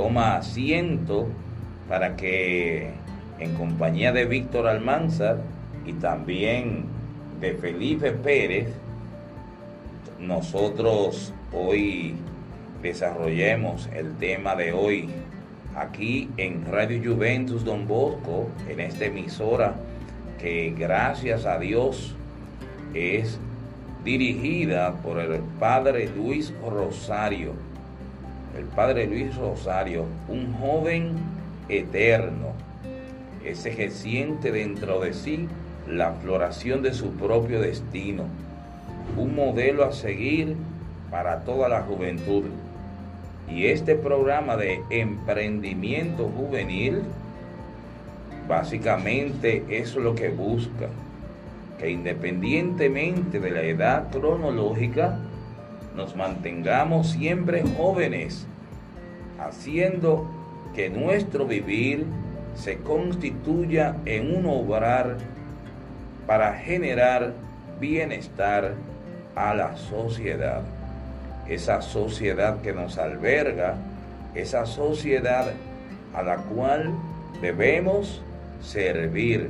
toma asiento para que en compañía de Víctor Almanzar y también de Felipe Pérez, nosotros hoy desarrollemos el tema de hoy aquí en Radio Juventus Don Bosco, en esta emisora que gracias a Dios es dirigida por el Padre Luis Rosario. El Padre Luis Rosario, un joven eterno, ese que siente dentro de sí la floración de su propio destino, un modelo a seguir para toda la juventud. Y este programa de emprendimiento juvenil básicamente es lo que busca, que independientemente de la edad cronológica, nos mantengamos siempre jóvenes, haciendo que nuestro vivir se constituya en un obrar para generar bienestar a la sociedad. Esa sociedad que nos alberga, esa sociedad a la cual debemos servir.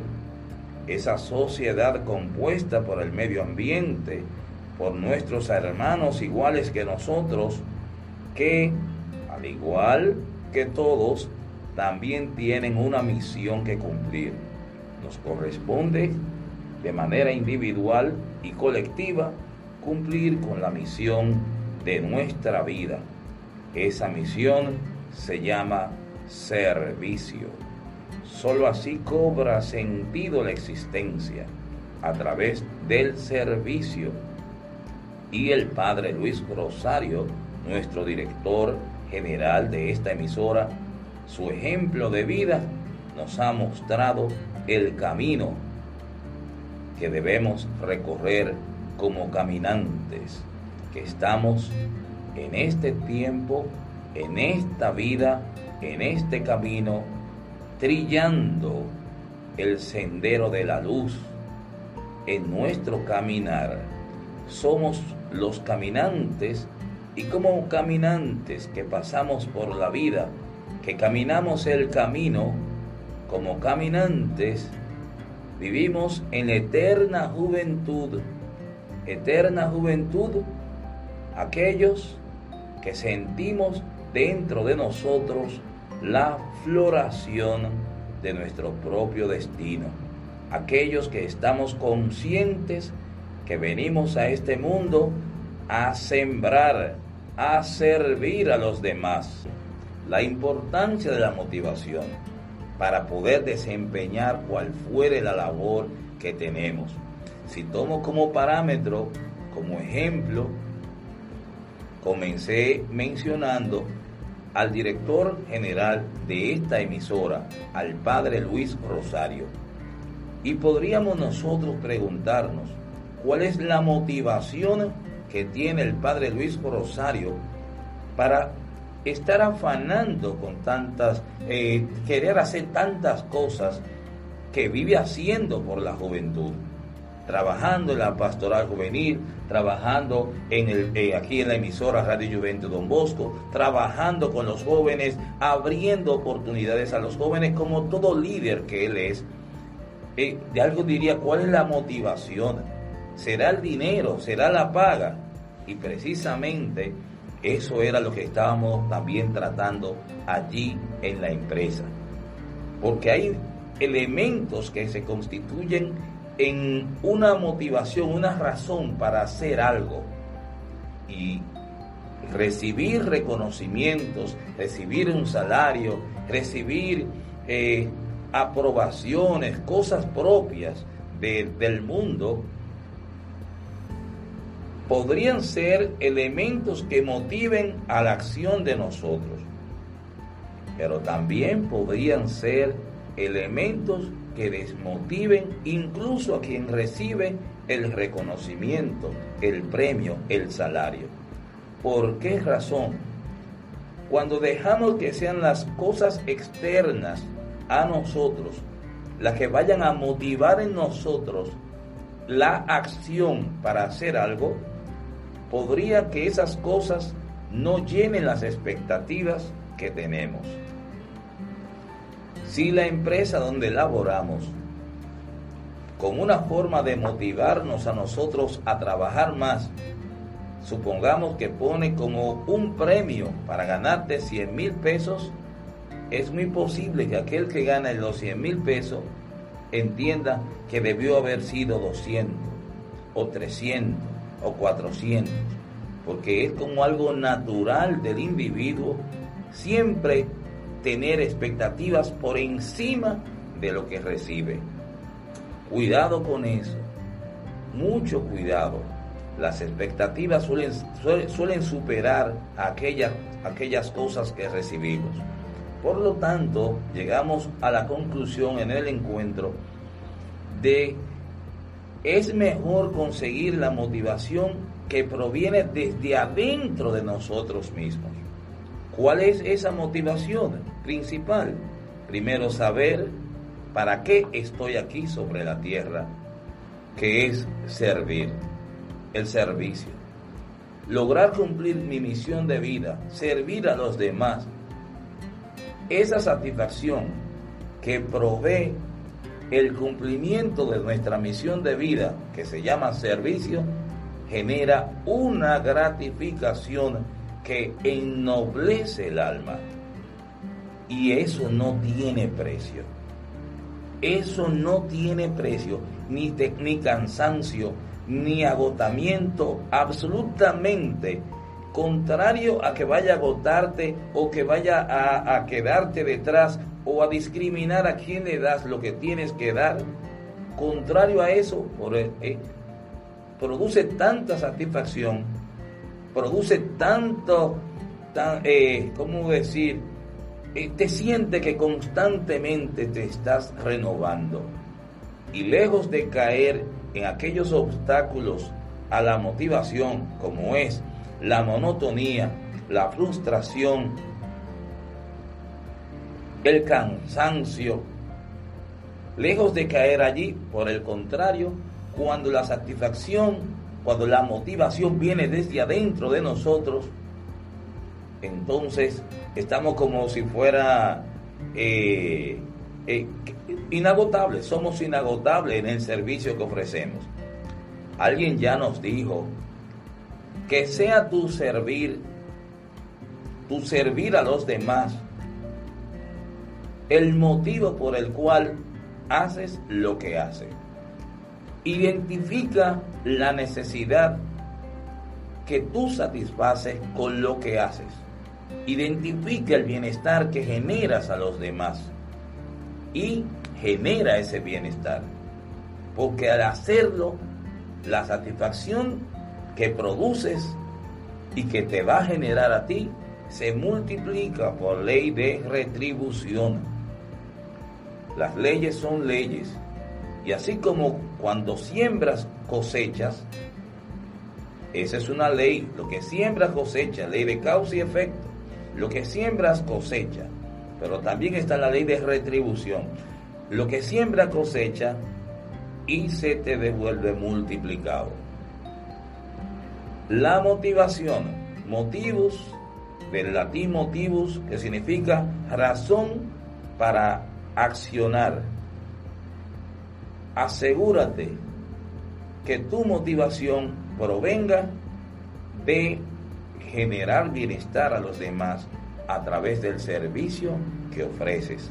Esa sociedad compuesta por el medio ambiente, por nuestros hermanos iguales que nosotros, que al igual que todos, también tienen una misión que cumplir. Nos corresponde de manera individual y colectiva cumplir con la misión de nuestra vida. Esa misión se llama servicio. Solo así cobra sentido la existencia a través del servicio. Y el Padre Luis Rosario, nuestro director general de esta emisora, su ejemplo de vida nos ha mostrado el camino que debemos recorrer como caminantes, que estamos en este tiempo, en esta vida, en este camino, trillando el sendero de la luz en nuestro caminar. Somos los caminantes y como caminantes que pasamos por la vida, que caminamos el camino, como caminantes, vivimos en eterna juventud, eterna juventud, aquellos que sentimos dentro de nosotros la floración de nuestro propio destino. Aquellos que estamos conscientes que venimos a este mundo a sembrar, a servir a los demás. La importancia de la motivación para poder desempeñar cual fuere la labor que tenemos. Si tomo como parámetro, como ejemplo, comencé mencionando al director general de esta emisora, al padre Luis Rosario. Y podríamos nosotros preguntarnos cuál es la motivación que tiene el padre Luis Rosario para estar afanando con tantas, eh, querer hacer tantas cosas que vive haciendo por la juventud trabajando en la pastoral juvenil, trabajando eh, aquí en la emisora Radio Juventud Don Bosco, trabajando con los jóvenes, abriendo oportunidades a los jóvenes como todo líder que él es. Eh, de algo diría, ¿cuál es la motivación? ¿Será el dinero? ¿Será la paga? Y precisamente eso era lo que estábamos también tratando allí en la empresa. Porque hay elementos que se constituyen en una motivación, una razón para hacer algo y recibir reconocimientos, recibir un salario, recibir eh, aprobaciones, cosas propias del mundo, podrían ser elementos que motiven a la acción de nosotros, pero también podrían ser elementos que desmotiven incluso a quien recibe el reconocimiento, el premio, el salario. ¿Por qué razón? Cuando dejamos que sean las cosas externas a nosotros las que vayan a motivar en nosotros la acción para hacer algo, podría que esas cosas no llenen las expectativas que tenemos. Si la empresa donde laboramos, con una forma de motivarnos a nosotros a trabajar más, supongamos que pone como un premio para ganarte 100 mil pesos, es muy posible que aquel que gana los 100 mil pesos entienda que debió haber sido 200 o 300 o 400, porque es como algo natural del individuo siempre tener expectativas por encima de lo que recibe. Cuidado con eso, mucho cuidado. Las expectativas suelen, suelen, superar aquellas, aquellas cosas que recibimos. Por lo tanto, llegamos a la conclusión en el encuentro de es mejor conseguir la motivación que proviene desde adentro de nosotros mismos. ¿Cuál es esa motivación principal? Primero saber para qué estoy aquí sobre la tierra, que es servir, el servicio. Lograr cumplir mi misión de vida, servir a los demás. Esa satisfacción que provee el cumplimiento de nuestra misión de vida, que se llama servicio, genera una gratificación que ennoblece el alma. Y eso no tiene precio. Eso no tiene precio, ni, ni cansancio, ni agotamiento, absolutamente contrario a que vaya a agotarte o que vaya a, a quedarte detrás o a discriminar a quien le das lo que tienes que dar. Contrario a eso, eh, produce tanta satisfacción, produce tanto, tan, eh, ¿cómo decir? Eh, te siente que constantemente te estás renovando. Y lejos de caer en aquellos obstáculos a la motivación, como es la monotonía, la frustración, el cansancio, lejos de caer allí, por el contrario, cuando la satisfacción, cuando la motivación viene desde adentro de nosotros, entonces estamos como si fuera eh, eh, inagotables, somos inagotables en el servicio que ofrecemos. Alguien ya nos dijo que sea tu servir, tu servir a los demás, el motivo por el cual haces lo que haces. Identifica la necesidad que tú satisfaces con lo que haces. Identifica el bienestar que generas a los demás y genera ese bienestar. Porque al hacerlo, la satisfacción que produces y que te va a generar a ti se multiplica por ley de retribución. Las leyes son leyes. Y así como cuando siembras cosechas, esa es una ley. Lo que siembras cosecha, ley de causa y efecto. Lo que siembras cosecha. Pero también está la ley de retribución. Lo que siembra cosecha y se te devuelve multiplicado. La motivación, motivos, del latín motivus, que significa razón para accionar. Asegúrate que tu motivación provenga de generar bienestar a los demás a través del servicio que ofreces.